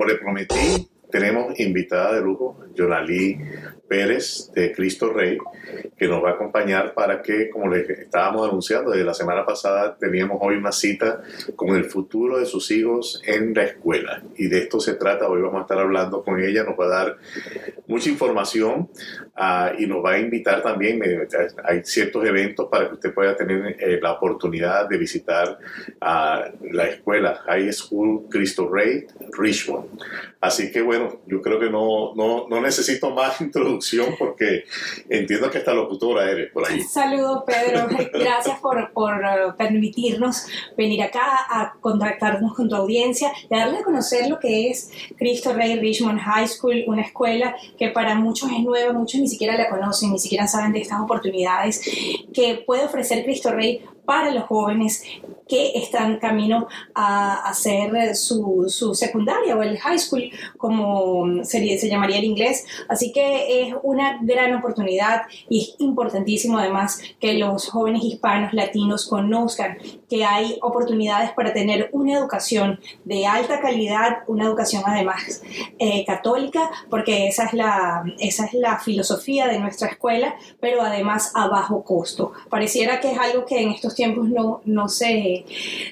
como le prometí, tenemos invitada de lujo, Yonalí Pérez de Cristo Rey, que nos va a acompañar para que, como les estábamos anunciando desde la semana pasada, teníamos hoy una cita con el futuro de sus hijos en la escuela. Y de esto se trata, hoy vamos a estar hablando con ella, nos va a dar mucha información uh, y nos va a invitar también, eh, hay ciertos eventos para que usted pueda tener eh, la oportunidad de visitar uh, la escuela High School Cristo Rey Richmond. Así que bueno, yo creo que no, no, no necesito más introducción porque entiendo que esta locutora eres por ahí. Saludos, Pedro. Gracias por, por uh, permitirnos venir acá a contactarnos con tu audiencia y darle a conocer lo que es Cristo Rey Richmond High School, una escuela que para muchos es nueva, muchos ni siquiera la conocen, ni siquiera saben de estas oportunidades que puede ofrecer Cristo Rey para los jóvenes que están camino a hacer su, su, secundaria o el high school, como sería, se llamaría el inglés. Así que es una gran oportunidad y es importantísimo además que los jóvenes hispanos latinos conozcan que hay oportunidades para tener una educación de alta calidad, una educación además eh, católica, porque esa es, la, esa es la filosofía de nuestra escuela, pero además a bajo costo. Pareciera que es algo que en estos tiempos no, no, se,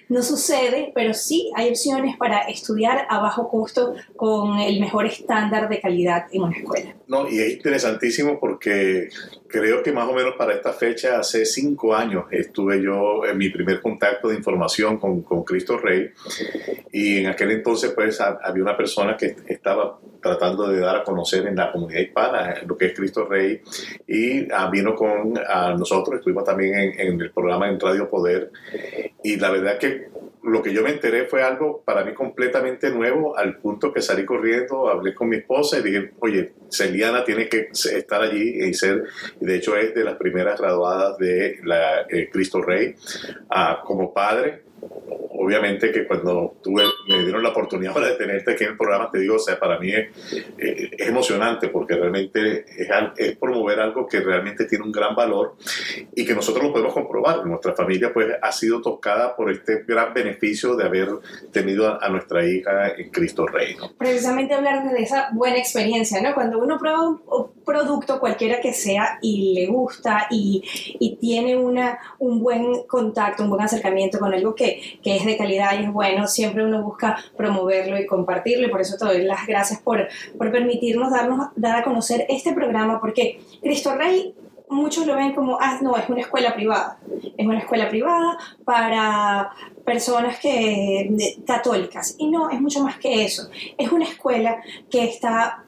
no sucede, pero sí hay opciones para estudiar a bajo costo con el mejor estándar de calidad en una escuela. No, y es interesantísimo porque creo que más o menos para esta fecha, hace cinco años, estuve yo en mi primer contacto de información con, con Cristo Rey. Y en aquel entonces pues había una persona que estaba tratando de dar a conocer en la comunidad hispana lo que es Cristo Rey. Y ah, vino con a nosotros, estuvimos también en, en el programa en Radio Poder. Y la verdad que lo que yo me enteré fue algo para mí completamente nuevo, al punto que salí corriendo, hablé con mi esposa y dije, oye, Celiana tiene que estar allí y ser, de hecho es de las primeras graduadas de la eh, Cristo Rey uh, como padre obviamente que cuando tuve, me dieron la oportunidad de tenerte aquí en el programa, te digo, o sea, para mí es, eh, es emocionante porque realmente es, es, promover algo que realmente tiene un gran valor y que nosotros lo podemos comprobar. Nuestra familia pues ha sido tocada por este gran beneficio de haber tenido a, nuestra hija en Cristo Rey. Precisamente hablar de esa buena experiencia, ¿no? Cuando uno prueba un producto, cualquiera que sea, y le gusta y, y tiene una, un buen contacto, un buen acercamiento con algo que, que es de calidad y es bueno, siempre uno busca promoverlo y compartirlo y por eso te doy las gracias por, por permitirnos darnos, dar a conocer este programa porque Cristo Rey muchos lo ven como, ah, no, es una escuela privada. Es una escuela privada para personas que, católicas. Y no, es mucho más que eso. Es una escuela que está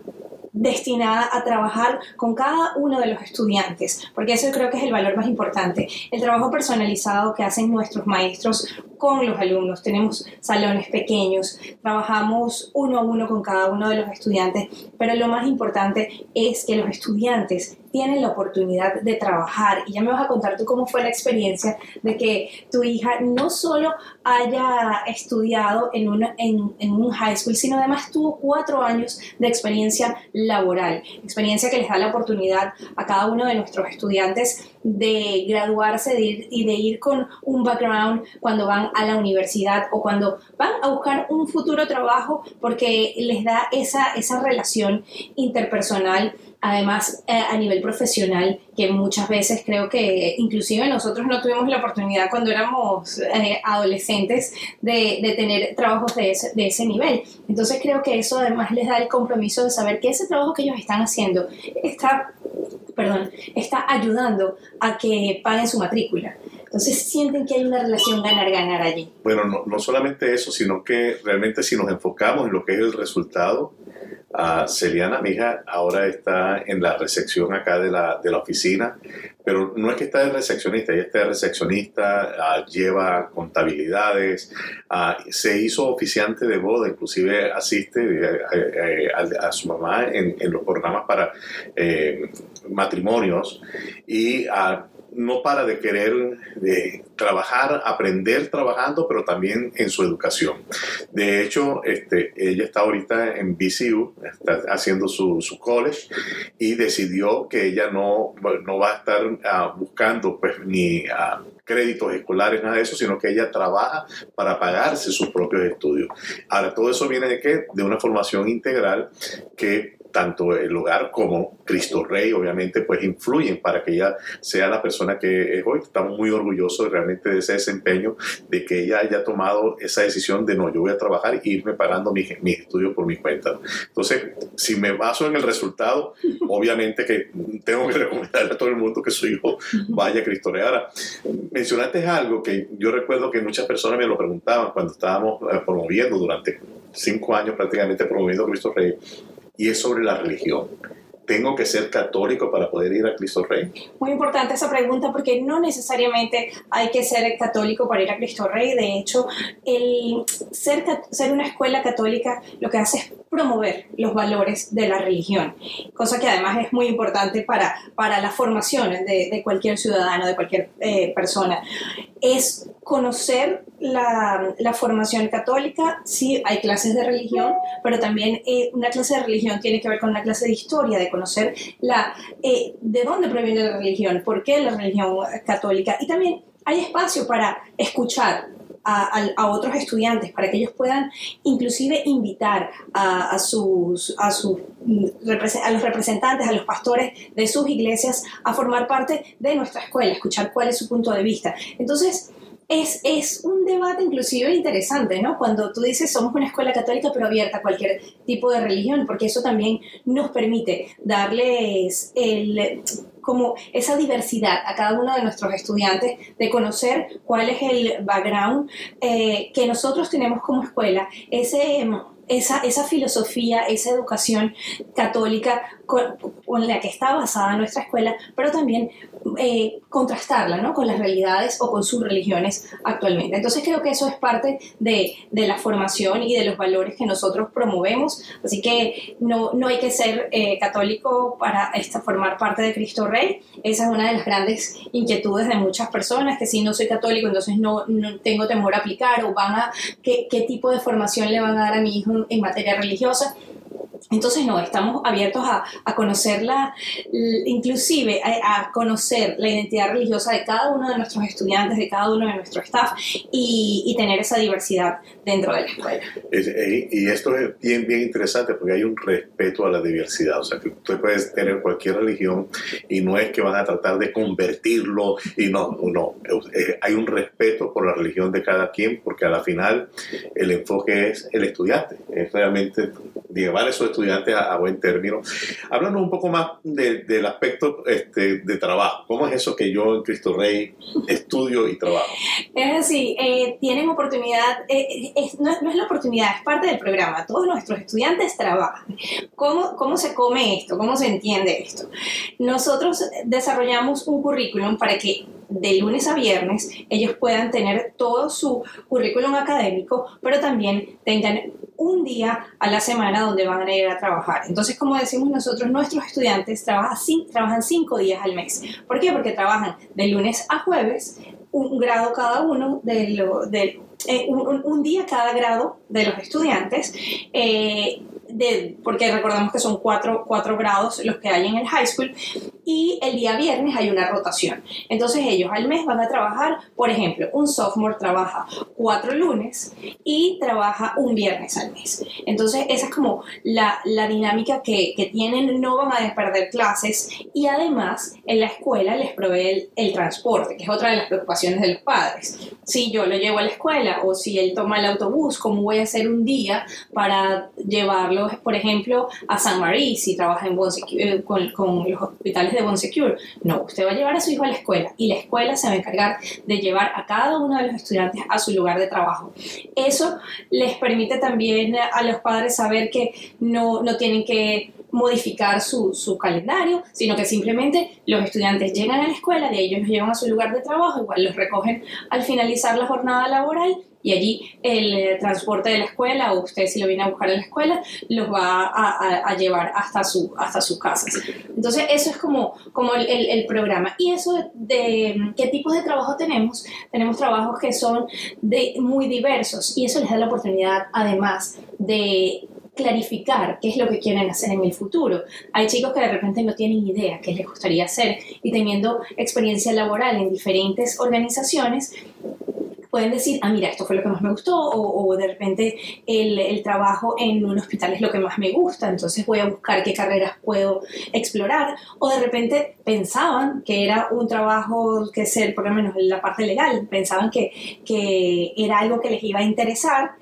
destinada a trabajar con cada uno de los estudiantes, porque eso creo que es el valor más importante. El trabajo personalizado que hacen nuestros maestros con los alumnos. Tenemos salones pequeños, trabajamos uno a uno con cada uno de los estudiantes, pero lo más importante es que los estudiantes tienen la oportunidad de trabajar. Y ya me vas a contar tú cómo fue la experiencia de que tu hija no solo haya estudiado en, una, en, en, un high school, sino además tuvo cuatro años de experiencia laboral, experiencia que les da la oportunidad a cada uno de nuestros estudiantes de graduarse y de ir con un background cuando van a la universidad o cuando van a buscar un futuro trabajo porque les da esa, esa relación interpersonal además eh, a nivel profesional, que muchas veces creo que inclusive nosotros no tuvimos la oportunidad cuando éramos eh, adolescentes de, de, tener trabajos de ese, de ese nivel. Entonces creo que eso además les da el compromiso de saber que ese trabajo que ellos están haciendo está, perdón, está ayudando a que paguen su matrícula. Entonces sienten que hay una relación ganar-ganar allí. Bueno, no, no solamente eso, sino que realmente si nos enfocamos en lo que es el resultado, Celiana, mi hija, ahora está en la recepción acá de la, de la oficina, pero no es que está de recepcionista, ella está de recepcionista, uh, lleva contabilidades, uh, se hizo oficiante de boda, inclusive asiste eh, eh, a, su mamá en, los programas para eh, matrimonios y no para de querer de trabajar, aprender trabajando, pero también en su educación. De hecho, este, ella está ahorita en BCU, está haciendo su, su college y decidió que ella no, no va a estar uh, buscando pues ni uh, créditos escolares, nada de eso, sino que ella trabaja para pagarse sus propios estudios. Ahora, todo eso viene de qué? De una formación integral que tanto el hogar como Cristo Rey, obviamente, pues influyen para que ella sea la persona que es hoy. Estamos muy orgullosos realmente de ese desempeño, de que ella haya tomado esa decisión de no, yo voy a trabajar e irme pagando mis, estudios por mi cuenta. Entonces, si me baso en el resultado, obviamente que tengo que recomendarle a todo el mundo que su hijo vaya a Cristo Rey. Ahora, mencionaste algo que yo recuerdo que muchas personas me lo preguntaban cuando estábamos eh, promoviendo durante cinco años prácticamente promoviendo Cristo Rey y es sobre la religión. ¿Tengo que ser católico para poder ir a Cristo Rey? Muy importante esa pregunta porque no necesariamente hay que ser católico para ir a Cristo Rey. De hecho, el ser, ser una escuela católica lo que hace es promover los valores de la religión, cosa que además es muy importante para, para la formación de, de cualquier ciudadano, de cualquier eh, persona. Es conocer la, la, formación católica, sí, hay clases de religión, pero también eh, una clase de religión tiene que ver con una clase de historia, de conocer la, eh, de dónde proviene la religión, por qué la religión católica, y también hay espacio para escuchar a, otros estudiantes para que ellos puedan inclusive invitar a, sus, a, sus, a los representantes, a los pastores de sus iglesias a formar parte de nuestra escuela, escuchar cuál es su punto de vista. Entonces, es, es, un debate inclusive interesante, ¿no? Cuando tú dices somos una escuela católica pero abierta a cualquier tipo de religión, porque eso también nos permite darles el, como esa diversidad a cada uno de nuestros estudiantes, de conocer cuál es el background eh, que nosotros tenemos como escuela, ese, esa, esa filosofía, esa educación católica con, con, la que está basada nuestra escuela, pero también eh, contrastarla ¿no? con las realidades o con sus religiones actualmente. Entonces creo que eso es parte de, de la formación y de los valores que nosotros promovemos, así que no, no hay que ser eh, católico para esta, formar parte de Cristo Rey. Esa es una de las grandes inquietudes de muchas personas, que si no soy católico entonces no, no tengo temor a aplicar o van a, ¿qué, ¿qué tipo de formación le van a dar a mi hijo en materia religiosa? Entonces, no, estamos abiertos a, a conocerla, inclusive a, conocer la identidad religiosa de cada uno de nuestros estudiantes, de cada uno de nuestro staff y, y tener esa diversidad dentro de la escuela. y esto es bien, bien interesante porque hay un respeto a la diversidad. O sea, que usted puede tener cualquier religión y no es que van a tratar de convertirlo y no, no. Hay un respeto por la religión de cada quien porque a la final el enfoque es el estudiante, es realmente llevar a esos estudiantes a, buen término. Háblanos un poco más del aspecto este, de trabajo. ¿Cómo es eso que yo en Cristo Rey estudio y trabajo? Es así, eh, tienen oportunidad, eh, no, es la oportunidad, es parte del programa. Todos nuestros estudiantes trabajan. ¿Cómo, ¿Cómo se come esto? ¿Cómo se entiende esto? Nosotros desarrollamos un currículum para que de lunes a viernes ellos puedan tener todo su currículum académico, pero también tengan un día a la semana donde van a ir a trabajar. Entonces, como decimos nosotros, nuestros estudiantes trabajan, cinco días al mes. ¿Por qué? Porque trabajan de lunes a jueves, un grado cada uno de, lo, de eh, un, día cada grado de los estudiantes. Eh, de, porque recordamos que son cuatro, cuatro, grados los que hay en el high school, y el día viernes hay una rotación. Entonces ellos al mes van a trabajar, por ejemplo, un sophomore trabaja cuatro lunes y trabaja un viernes al mes. Entonces esa es como la, la dinámica que, que, tienen, no van a perder clases y además en la escuela les provee el, el transporte, que es otra de las preocupaciones de los padres. Si yo lo llevo a la escuela o si él toma el autobús, ¿cómo voy a hacer un día para llevarlo, por ejemplo, a San Marie si trabaja en eh, con, con los hospitales de Secure. No, usted va a llevar a su hijo a la escuela y la escuela se va a encargar de llevar a cada uno de los estudiantes a su lugar de trabajo. Eso les permite también a los padres saber que no, no tienen que modificar su, su, calendario, sino que simplemente los estudiantes llegan a la escuela, de ellos los llevan a su lugar de trabajo, igual los recogen al finalizar la jornada laboral y allí el eh, transporte de la escuela o usted si lo viene a buscar en la escuela los va a, llevar hasta, su, hasta sus casas. Entonces eso es como, como el, el, programa. Y eso de, de, qué tipos de trabajo tenemos, tenemos trabajos que son de, muy diversos y eso les da la oportunidad además de clarificar qué es lo que quieren hacer en el futuro. Hay chicos que de repente no tienen idea qué les gustaría hacer y teniendo experiencia laboral en diferentes organizaciones, pueden decir, ah, mira, esto fue lo que más me gustó, o, de repente el, el, trabajo en un hospital es lo que más me gusta, entonces voy a buscar qué carreras puedo explorar, o de repente pensaban que era un trabajo que ser, por lo menos en la parte legal, pensaban que, que era algo que les iba a interesar,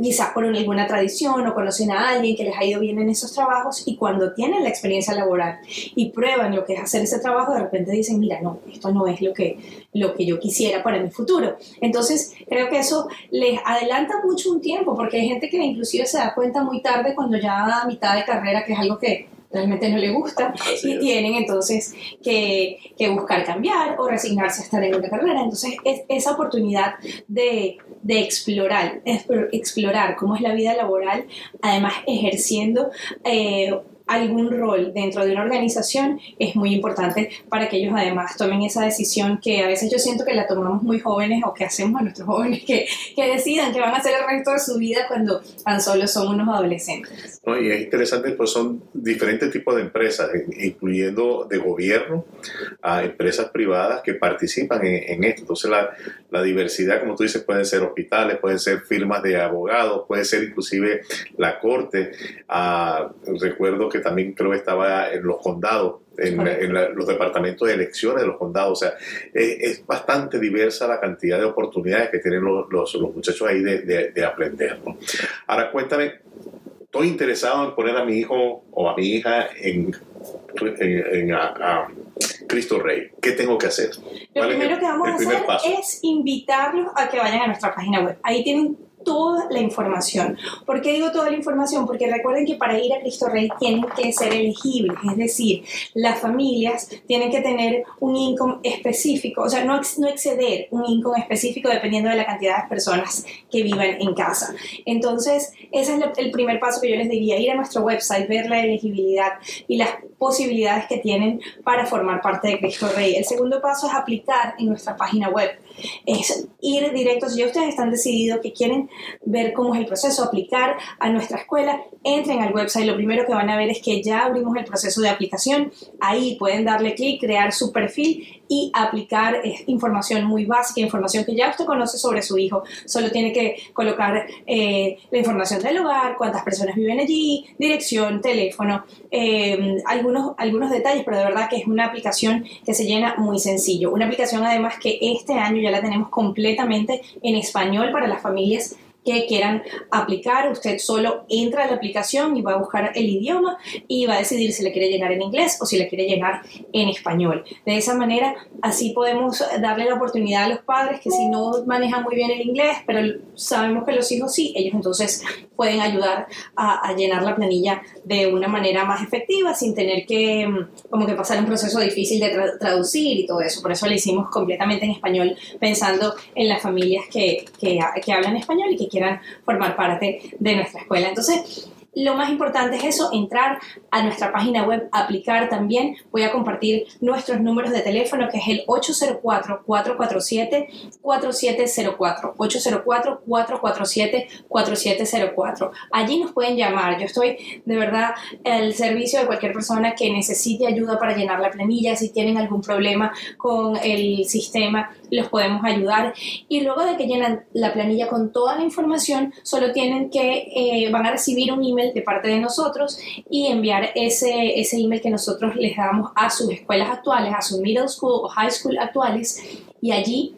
quizás por alguna tradición o conocen a alguien que les ha ido bien en esos trabajos y cuando tienen la experiencia laboral y prueban lo que es hacer ese trabajo, de repente dicen, mira, no, esto no es lo que, lo que yo quisiera para mi futuro. Entonces, creo que eso les adelanta mucho un tiempo porque hay gente que inclusive se da cuenta muy tarde cuando ya a mitad de carrera, que es algo que realmente no le gusta y tienen entonces que, que, buscar cambiar o resignarse a estar en una carrera. Entonces, es esa oportunidad de, de explorar, explorar cómo es la vida laboral, además ejerciendo eh, algún rol dentro de una organización es muy importante para que ellos además tomen esa decisión que a veces yo siento que la tomamos muy jóvenes o que hacemos a nuestros jóvenes que, que decidan que van a hacer el resto de su vida cuando tan solo son unos adolescentes. No, y es interesante, pues son diferentes tipos de empresas, incluyendo de gobierno a empresas privadas que participan en, esto. Entonces la, la, diversidad, como tú dices, pueden ser hospitales, pueden ser firmas de abogados, puede ser inclusive la corte. Ah, recuerdo que también creo que estaba en los condados, en, los departamentos de elecciones de los condados. O sea, es, bastante diversa la cantidad de oportunidades que tienen los, los, muchachos ahí de, de, aprender. Ahora, cuéntame, estoy interesado en poner a mi hijo o a mi hija en, en, a, Cristo Rey. ¿Qué tengo que hacer? Lo primero que vamos a hacer es invitarlos a que vayan a nuestra página web. Ahí tienen toda la información. ¿Por qué digo toda la información? Porque recuerden que para ir a Cristo Rey tienen que ser elegibles, es decir, las familias tienen que tener un income específico, o sea, no, no exceder un income específico dependiendo de la cantidad de personas que vivan en casa. Entonces, ese es el primer paso que yo les diría, ir a nuestro website, ver la elegibilidad y las posibilidades que tienen para formar parte de Cristo Rey. El segundo paso es aplicar en nuestra página web es ir directos. Si ustedes están decididos que quieren ver cómo es el proceso, aplicar a nuestra escuela, entren al website. Lo primero que van a ver es que ya abrimos el proceso de aplicación. Ahí pueden darle clic, crear su perfil y aplicar información muy básica, información que ya usted conoce sobre su hijo. Solo tiene que colocar eh, la información del hogar, cuántas personas viven allí, dirección, teléfono, eh, algunos, algunos detalles, pero de verdad que es una aplicación que se llena muy sencillo. Una aplicación además que este año ya la tenemos completamente en español para las familias que quieran aplicar. Usted solo entra a la aplicación y va a buscar el idioma y va a decidir si le quiere llenar en inglés o si le quiere llenar en español. De esa manera, así podemos darle la oportunidad a los padres que si no manejan muy bien el inglés, pero sabemos que los hijos sí, ellos entonces pueden ayudar a, llenar la planilla de una manera más efectiva sin tener que mm, como que pasar un proceso difícil de traducir y todo eso. Por eso lo hicimos completamente en español pensando en las familias que, que, que hablan español y que quieran formar parte de nuestra escuela. Entonces, lo más importante es eso, entrar a nuestra página web, aplicar también. Voy a compartir nuestros números de teléfono, que es el 804-447-4704. 804-447-4704. Allí nos pueden llamar. Yo estoy de verdad al servicio de cualquier persona que necesite ayuda para llenar la planilla. Si tienen algún problema con el sistema, los podemos ayudar. Y luego de que llenan la planilla con toda la información, solo tienen que, eh, van a recibir un email de parte de nosotros y enviar ese, ese email que nosotros les damos a sus escuelas actuales, a sus middle school o high school actuales y allí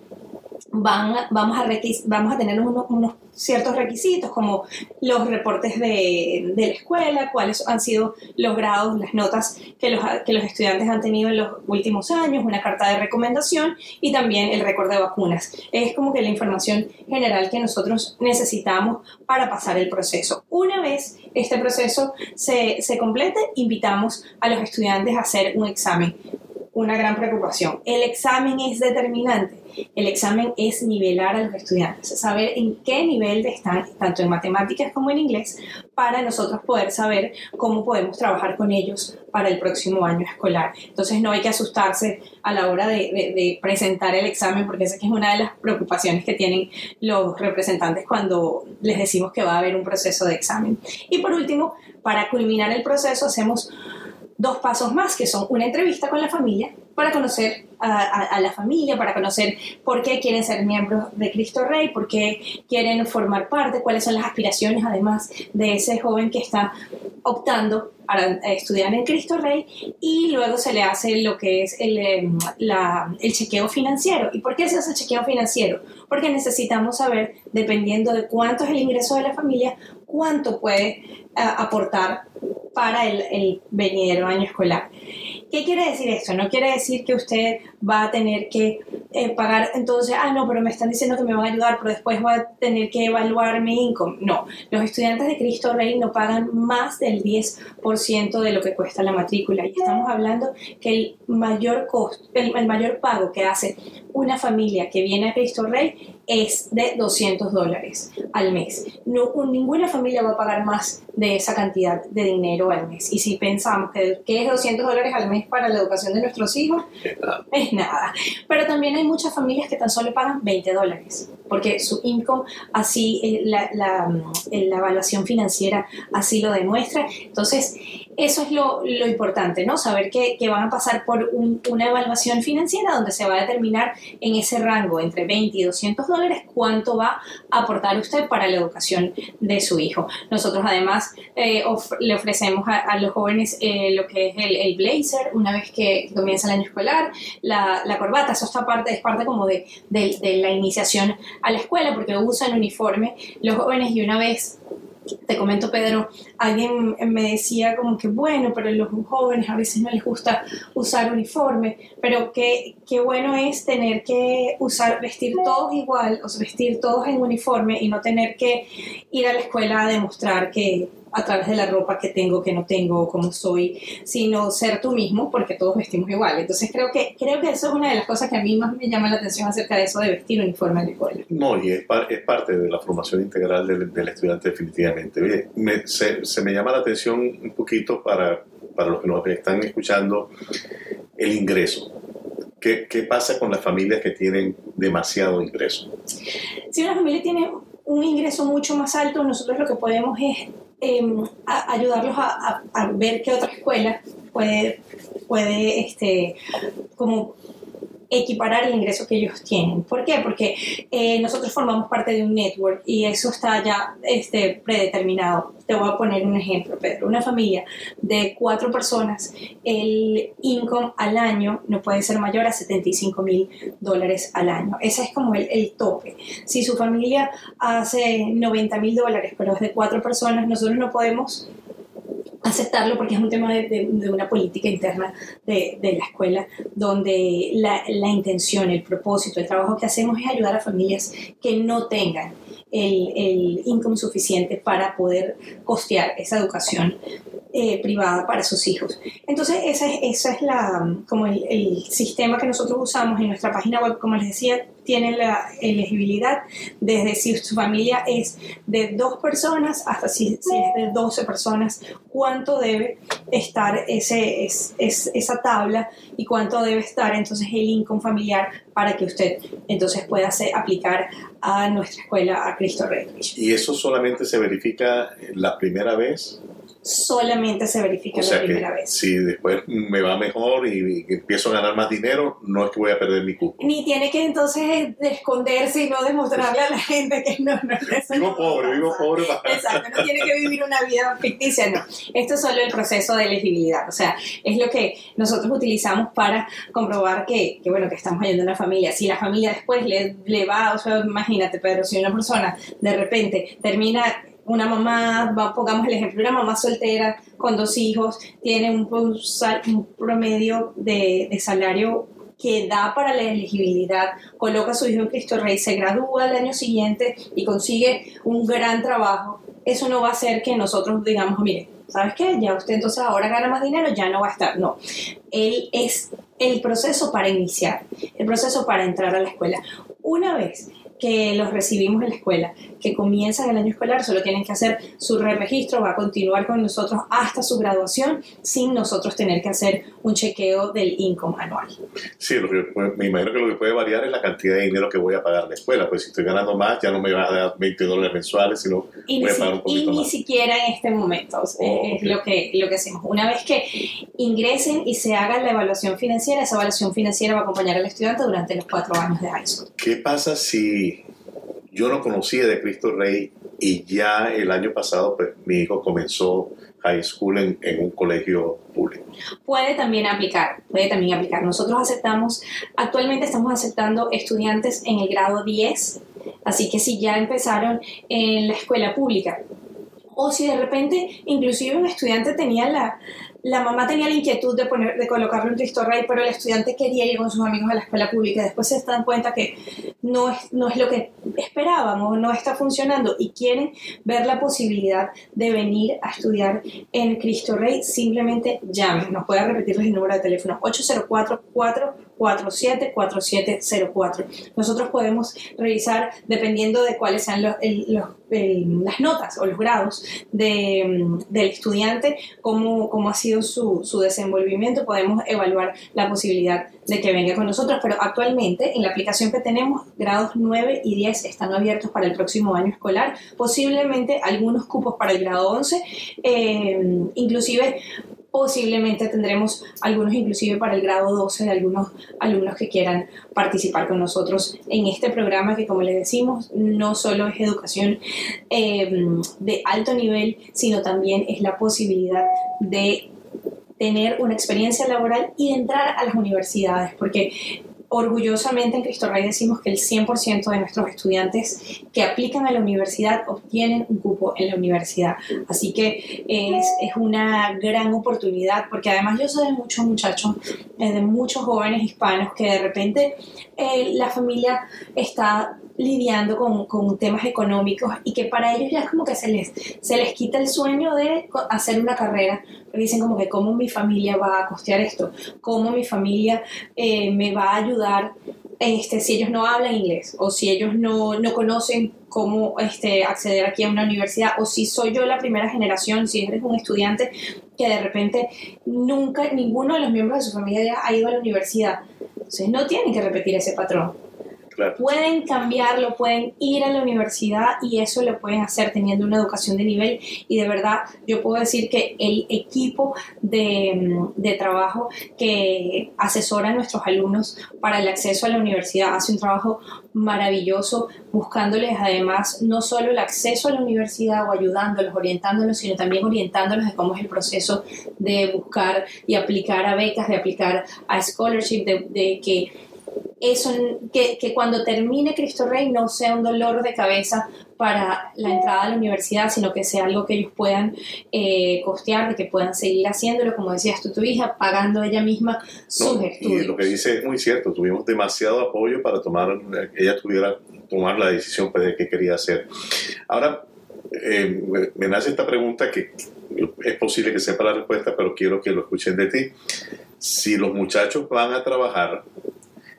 van, vamos, a vamos a tener unos, ciertos requisitos como los reportes de, de, la escuela, cuáles han sido los grados, las notas que los, que los estudiantes han tenido en los últimos años, una carta de recomendación y también el récord de vacunas. Es como que la información general que nosotros necesitamos para pasar el proceso. Una vez este proceso se, se complete, invitamos a los estudiantes a hacer un examen una gran preocupación. El examen es determinante. El examen es nivelar a los estudiantes, saber en qué nivel están, tanto en matemáticas como en inglés, para nosotros poder saber cómo podemos trabajar con ellos para el próximo año escolar. Entonces no hay que asustarse a la hora de, presentar el examen, porque esa es una de las preocupaciones que tienen los representantes cuando les decimos que va a haber un proceso de examen. Y por último, para culminar el proceso hacemos dos pasos más, que son una entrevista con la familia para conocer a, la familia, para conocer por qué quieren ser miembros de Cristo Rey, por qué quieren formar parte, cuáles son las aspiraciones además de ese joven que está optando para estudiar en Cristo Rey y luego se le hace lo que es el, em, el chequeo financiero. ¿Y por qué se hace el chequeo financiero? Porque necesitamos saber, dependiendo de cuánto es el ingreso de la familia, cuánto puede eh, aportar para el, el venidero año escolar. ¿Qué quiere decir esto? No quiere decir que usted va a tener que eh, pagar, entonces, ah, no, pero me están diciendo que me van a ayudar, pero después va a tener que evaluar mi income. No, los estudiantes de Cristo Rey no pagan más del 10% de lo que cuesta la matrícula. Y estamos hablando que el mayor costo, el, el mayor pago que hace una familia que viene a Cristo Rey es de 200 dólares al mes. No, ninguna familia va a pagar más de esa cantidad de dinero al mes. Y si pensamos que, que es 200 dólares al mes para la educación de nuestros hijos, es nada. Pero también hay muchas familias que tan solo pagan 20 dólares, porque su income, así, eh, la, la, eh, la evaluación financiera así lo demuestra. Entonces, eso es lo, lo importante, ¿no? Saber que, van a pasar por una evaluación financiera donde se va a determinar en ese rango entre 20 y 200 dólares cuánto va a aportar usted para la educación de su hijo. Nosotros además eh, le ofrecemos a, los jóvenes eh, lo que es el, blazer una vez que comienza el año escolar, la, la corbata, eso está parte, es parte como de, de, de la iniciación a la escuela porque usan uniforme los jóvenes y una vez te comento, Pedro, alguien me decía como que, bueno, pero los jóvenes a veces no les gusta usar uniforme, pero qué, qué bueno es tener que usar, vestir todos igual, o vestir todos en uniforme y no tener que ir a la escuela a demostrar que, a través de la ropa que tengo, que no tengo, cómo soy, sino ser tú mismo, porque todos vestimos igual. Entonces creo que, creo que eso es una de las cosas que a mí más me llama la atención acerca de eso de vestir uniforme la escuela. No, y es, es parte de la formación integral del, del estudiante definitivamente. me, se, se, me llama la atención un poquito para, para los que nos están escuchando el ingreso. ¿Qué, ¿Qué pasa con las familias que tienen demasiado ingreso? Si una familia tiene un ingreso mucho más alto, nosotros lo que podemos es Em, ayudarlos a, ver qué otra escuela puede, puede este, como equiparar el ingreso que ellos tienen. ¿Por qué? Porque eh, nosotros formamos parte de un network y eso está ya este, predeterminado. Te voy a poner un ejemplo, Pedro. Una familia de cuatro personas, el income al año no puede ser mayor a 75 mil dólares al año. Ese es como el, el tope. Si su familia hace 90 mil dólares, pero es de cuatro personas, nosotros no podemos aceptarlo porque es un tema de, una política interna de, la escuela donde la, la, intención, el propósito, el trabajo que hacemos es ayudar a familias que no tengan el, el income suficiente para poder costear esa educación eh, privada para sus hijos. Entonces, ese, esa es la, como el, el, sistema que nosotros usamos en nuestra página web, como les decía, tiene la elegibilidad desde si su familia es de dos personas hasta si, es de 12 personas, cuánto debe estar ese, es, esa tabla y cuánto debe estar entonces el income familiar para que usted entonces pueda hacer, aplicar a nuestra escuela a Cristo Rey. ¿Y eso solamente se verifica la primera vez? Solamente se verifica O sea la primera vez. si después me va mejor y, y empiezo a ganar más dinero, no es que voy a perder mi cupo. Ni tiene que entonces esconderse y no demostrarle a la gente que no, no, eso Vivo no pobre, vivo pobre. Exacto, no tiene que vivir una vida ficticia, no. Esto es solo el proceso de elegibilidad, o sea, es lo que nosotros utilizamos para comprobar que, que, bueno, que estamos ayudando a una familia. Si la familia después le, le va, o sea, imagínate, Pedro, si una persona de repente termina una mamá, pongamos el ejemplo, una mamá soltera con dos hijos, tiene un, promedio de, de salario que da para la elegibilidad, coloca a su hijo en Cristo Rey, se gradúa al año siguiente y consigue un gran trabajo, eso no va a hacer que nosotros digamos, mire, ¿sabes qué? Ya usted entonces ahora gana más dinero, ya no va a estar. No, él es el proceso para iniciar, el proceso para entrar a la escuela. Una vez que los recibimos en la escuela, que comienzan el año escolar, solo tienen que hacer su re-registro, va a continuar con nosotros hasta su graduación sin nosotros tener que hacer un chequeo del income anual. Sí, lo que me imagino que lo que puede variar es la cantidad de dinero que voy a pagar a la escuela. Pues si estoy ganando más, ya no me va a dar 20 dólares mensuales, sino Y, voy ni, a pagar un si- y poquito ni más. siquiera en este momento sea, Oh, es ok. lo que, lo que hacemos. Una vez que ingresen y se haga la evaluación financiera, esa evaluación financiera va a acompañar al estudiante durante los cuatro años de high school. ¿Qué pasa si yo no conocía de Cristo Rey y ya el año pasado pues mi hijo comenzó high school en, en un colegio público? puede también aplicar, puede también aplicar. Nosotros aceptamos, actualmente estamos aceptando estudiantes en el grado 10, así que si ya empezaron en la escuela pública, o si de repente inclusive un estudiante tenía la, la mamá tenía la inquietud de, poner, de colocarlo en Cristo Rey, pero el estudiante quería ir con sus amigos a la escuela pública, después se dan cuenta que no es, no es lo que esperaban o no está funcionando y quieren ver la posibilidad de venir a estudiar en Cristo Rey, simplemente llamen. Nos puede repetirles el número de teléfono 804-447-4704. Nosotros podemos revisar, dependiendo de cuáles sean las notas o los grados de, mm, del estudiante, cómo, cómo ha sido su, su desenvolvimiento, podemos evaluar la posibilidad de que venga con nosotros, pero actualmente en la aplicación que tenemos, grados 9 y 10 están abiertos para el próximo año escolar, posiblemente algunos cupos para el grado 11, eh, inclusive posiblemente tendremos algunos inclusive para el grado 12 de algunos alumnos que quieran participar con nosotros en este programa que como les decimos no solo es educación eh, de alto nivel sino también es la posibilidad de tener una experiencia laboral y de entrar a las universidades porque orgullosamente en Cristo Rey decimos que el 100% de nuestros estudiantes que aplican a la universidad obtienen un cupo en la universidad. Así que es, es una gran oportunidad, porque además yo sé de muchos muchachos, eh, de muchos jóvenes hispanos que de repente eh, la familia está lidiando con, con, temas económicos y que para ellos ya es como que se les, se les quita el sueño de hacer una carrera, porque dicen como que cómo mi familia va a costear esto, cómo mi familia eh, me va a ayudar este, si ellos no hablan inglés o si ellos no, no conocen cómo este, acceder aquí a una universidad o si soy yo la primera generación, si eres un estudiante que de repente nunca, ninguno de los miembros de su familia ha ido a la universidad. Entonces no tienen que repetir ese patrón. Pueden cambiarlo, pueden ir a la universidad y eso lo pueden hacer teniendo una educación de nivel. Y de verdad, yo puedo decir que el equipo de, de, trabajo que asesora a nuestros alumnos para el acceso a la universidad hace un trabajo maravilloso, buscándoles además no solo el acceso a la universidad o ayudándolos, orientándolos, sino también orientándolos de cómo es el proceso de buscar y aplicar a becas, de aplicar a scholarship, de, de que eso, que, que, cuando termine Cristo Rey no sea un dolor de cabeza para la entrada a la universidad, sino que sea algo que ellos puedan eh, costear, de que puedan seguir haciéndolo, como decías tú, tu hija, pagando ella misma sus no, estudios. Y lo que dice es muy cierto, tuvimos demasiado apoyo para tomar, ella tuviera tomar la decisión pues, de qué quería hacer. Ahora, eh, me, me nace esta pregunta que es posible que sepa la respuesta, pero quiero que lo escuchen de ti. Si los muchachos van a trabajar,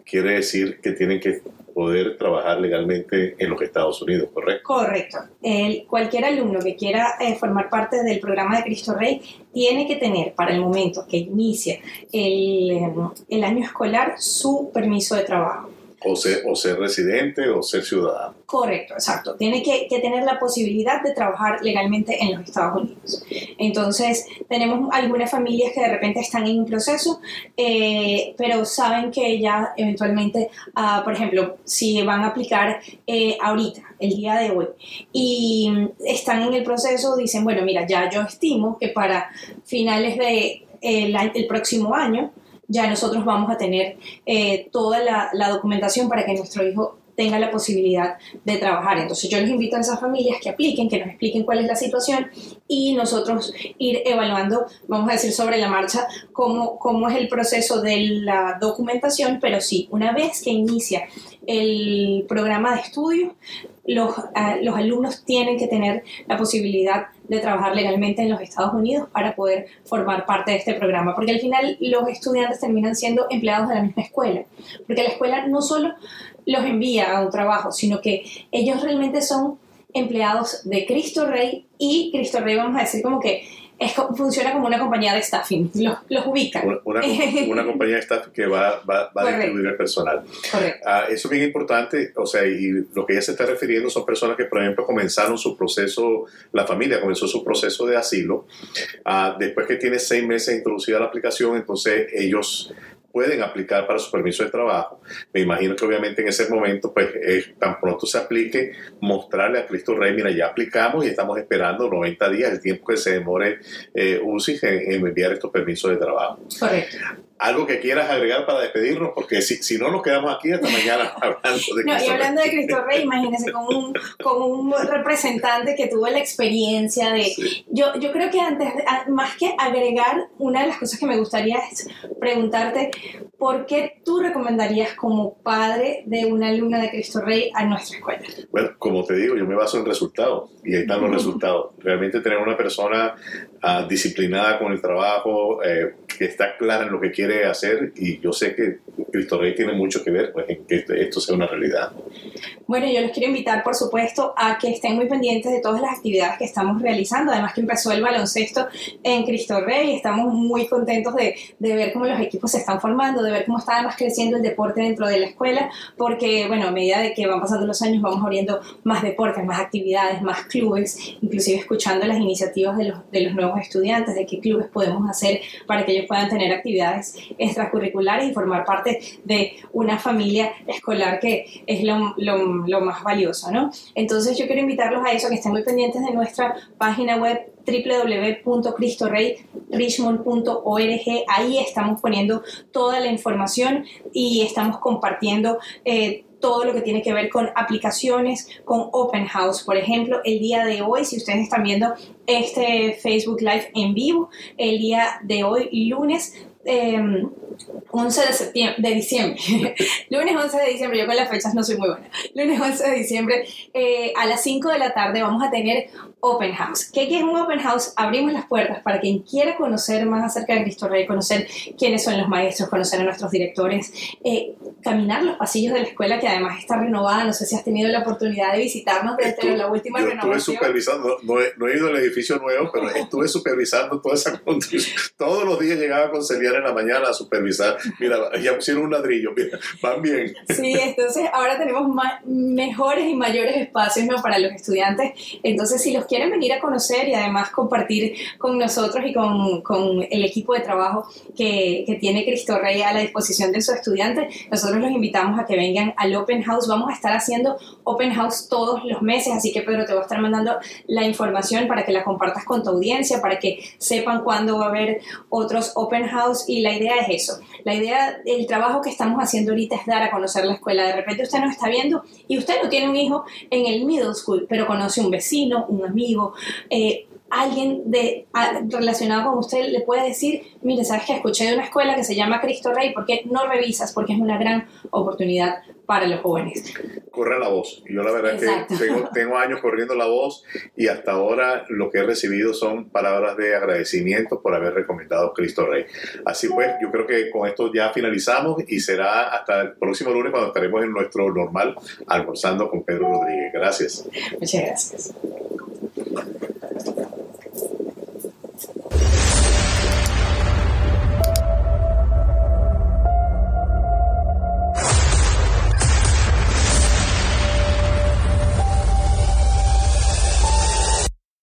quiere decir que tienen que poder trabajar legalmente en los Estados Unidos, ¿correcto? Correcto. El, cualquier alumno que quiera eh, formar parte del programa de Cristo Rey tiene que tener para el momento que inicia el, el año escolar su permiso de trabajo. O ser, o ser residente o ser ciudadano. Correcto, exacto. Tiene que, que, tener la posibilidad de trabajar legalmente en los Estados Unidos. Entonces, tenemos algunas familias que de repente están en un proceso, eh, pero saben que ya eventualmente, uh, por ejemplo, si van a aplicar eh, ahorita, el día de hoy, y están en el proceso, dicen, bueno, mira, ya yo estimo que para finales de el, el próximo año, ya nosotros vamos a tener eh, toda la, documentación para que nuestro hijo tenga la posibilidad de trabajar. Entonces yo les invito a esas familias que apliquen, que nos expliquen cuál es la situación y nosotros ir evaluando, vamos a decir sobre la marcha, cómo, cómo es el proceso de la documentación, pero sí, una vez que inicia el programa de estudio, los, uh, los alumnos tienen que tener la posibilidad de trabajar legalmente en los Estados Unidos para poder formar parte de este programa, porque al final los estudiantes terminan siendo empleados de la misma escuela, porque la escuela no solo los envía a un trabajo, sino que ellos realmente son empleados de Cristo Rey y Cristo Rey, vamos a decir como que es, funciona como una compañía de staffing, los, los ubican. Una, una, una, compañía de staffing que va, va, va a distribuir el personal. Correcto. Uh, eso es bien importante, o sea, y lo que ella se está refiriendo son personas que, por ejemplo, comenzaron su proceso, la familia comenzó su proceso de asilo, uh, después que tiene seis meses introducida la aplicación, entonces ellos pueden aplicar para su permiso de trabajo. Me imagino que obviamente en ese momento, pues eh, tan pronto se aplique, mostrarle a Cristo Rey, mira, ya aplicamos y estamos esperando 90 días, el tiempo que se demore eh, UCI en, en, enviar estos permisos de trabajo. Correcto. Algo que quieras agregar para despedirnos, porque si, si no nos quedamos aquí hasta mañana hablando de No, y hablando de Cristo Rey, imagínense con un, con un representante que tuvo la experiencia de... Sí. Yo, yo creo que antes, más que agregar, una de las cosas que me gustaría es preguntarte, ¿por qué tú recomendarías como padre de una alumna de Cristo Rey a nuestra escuela? Bueno, como te digo, yo me baso en resultados y ahí están los resultados. Realmente tener una persona uh, disciplinada con el trabajo, eh, que está clara en lo que quiere hacer y yo sé que Cristo Rey tiene mucho que ver pues, en que esto sea una realidad. Bueno, yo les quiero invitar, por supuesto, a que estén muy pendientes de todas las actividades que estamos realizando. Además que empezó el baloncesto en Cristo Rey. Estamos muy contentos de, de ver cómo los equipos se están formando, de ver cómo está además creciendo el deporte dentro de la escuela, porque, bueno, a medida de que van pasando los años vamos abriendo más deportes, más actividades, más clubes, inclusive escuchando las iniciativas de los, de los nuevos estudiantes, de qué clubes podemos hacer para que ellos puedan tener actividades extracurriculares y formar parte de una familia escolar que es lo, más valioso, ¿no? Entonces yo quiero invitarlos a eso, que estén muy pendientes de nuestra página web www.cristoreyrishmond.org. Ahí estamos poniendo toda la información y estamos compartiendo eh, todo lo que tiene que ver con aplicaciones, con Open House. Por ejemplo, el día de hoy, si ustedes están viendo este Facebook Live en vivo, el día de hoy, lunes, eh, 11 de, septiembre, de diciembre, lunes 11 de diciembre, yo con las fechas no soy muy buena, lunes 11 de diciembre eh, a las 5 de la tarde vamos a tener Open House. ¿Qué, ¿Qué, es un Open House? Abrimos las puertas para quien quiera conocer más acerca de Cristo Rey, conocer quiénes son los maestros, conocer a nuestros directores, eh, caminar los pasillos de la escuela que además está renovada. No sé si has tenido la oportunidad de visitarnos desde la última yo renovación. Estuve supervisando, no he, no he, ido al edificio nuevo, pero estuve supervisando toda esa construcción. Todos los días llegaba con Celia en la mañana a supervisar. Mira, ya pusieron un ladrillo, mira, van bien. Sí, entonces ahora tenemos más, mejores y mayores espacios para los estudiantes. Entonces, si los quieren venir a conocer y además compartir con nosotros y con, con el equipo de trabajo que, que, tiene Cristo Rey a la disposición de sus estudiantes, nosotros los invitamos a que vengan al Open House. Vamos a estar haciendo Open House todos los meses, así que Pedro te va a estar mandando la información para que la compartas con tu audiencia, para que sepan cuándo va a haber otros Open House y la idea es eso. La idea, el trabajo que estamos haciendo ahorita es dar a conocer la escuela. De repente usted nos está viendo y usted no tiene un hijo en el middle school, pero conoce un vecino, un amigo, eh, alguien de, a, relacionado con usted le puede decir, mire, sabes que escuché de una escuela que se llama Cristo Rey, ¿por qué no revisas? Porque es una gran oportunidad para los jóvenes. Corre la voz. Yo la verdad Exacto. que tengo, tengo, años corriendo la voz y hasta ahora lo que he recibido son palabras de agradecimiento por haber recomendado Cristo Rey. Así pues, yo creo que con esto ya finalizamos y será hasta el próximo lunes cuando estaremos en nuestro normal almorzando con Pedro Rodríguez. Gracias. Muchas gracias. Thank you.